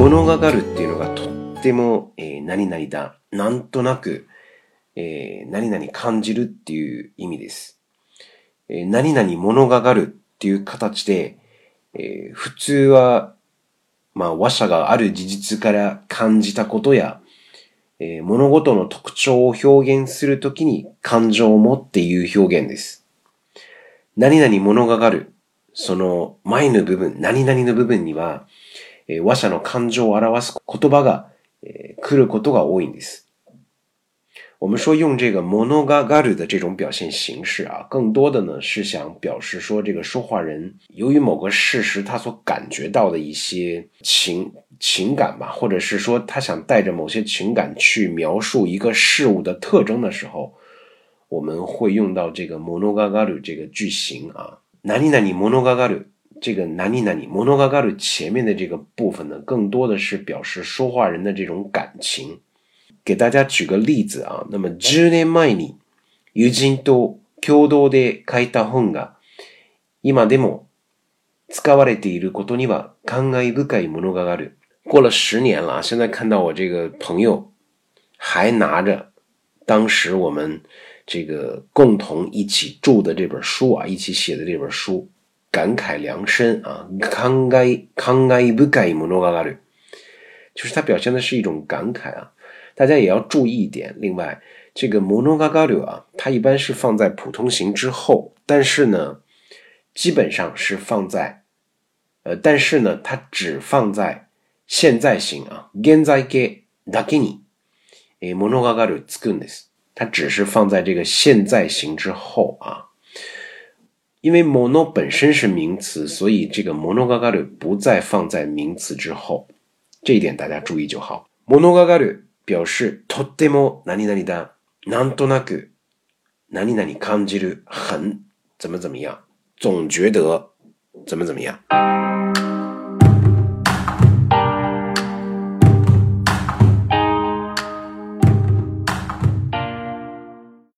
物がかるっていうのがとっても、えー、何々だ、なんとなく、えー、何々感じるっていう意味です。えー、何々物がかるっていう形で、えー、普通は、まあ、話者がある事実から感じたことや、えー、物事の特徴を表現するときに感情を持っていう表現です。何々物がかる、その前の部分、何々の部分には、え、私の感情表す言葉がえ、来ることが多いんです。我们说用这个モ g a がる的这种表现形式啊，更多的呢是想表示说这个说话人由于某个事实他所感觉到的一些情情感吧，或者是说他想带着某些情感去描述一个事物的特征的时候，我们会用到这个モ g a がる这个句型啊。なに、なにモ g a がる。这个哪里哪里，モノガガル前面的这个部分呢，更多的是表示说话人的这种感情。给大家举个例子啊，那么十年前に友人と共同で書いた本が今でも使われていることには感慨深いモノガガル。过了十年了啊，现在看到我这个朋友还拿着当时我们这个共同一起住的这本书啊，一起写的这本书。感慨良深啊，感慨，感慨不改么？诺嘎就是它表现的是一种感慨啊。大家也要注意一点。另外，这个么诺嘎啊，它一般是放在普通型之后，但是呢，基本上是放在，呃，但是呢，它只放在现在型啊，现在给达给你，诶，么诺嘎嘎鲁兹根它只是放在这个现在型之后啊。因为モノ本身是名词，所以这个モノががある不再放在名词之后，这一点大家注意就好。モノががある表示とても何にだ、なんとなく何に感じる、很怎么怎么样，总觉得怎么怎么样。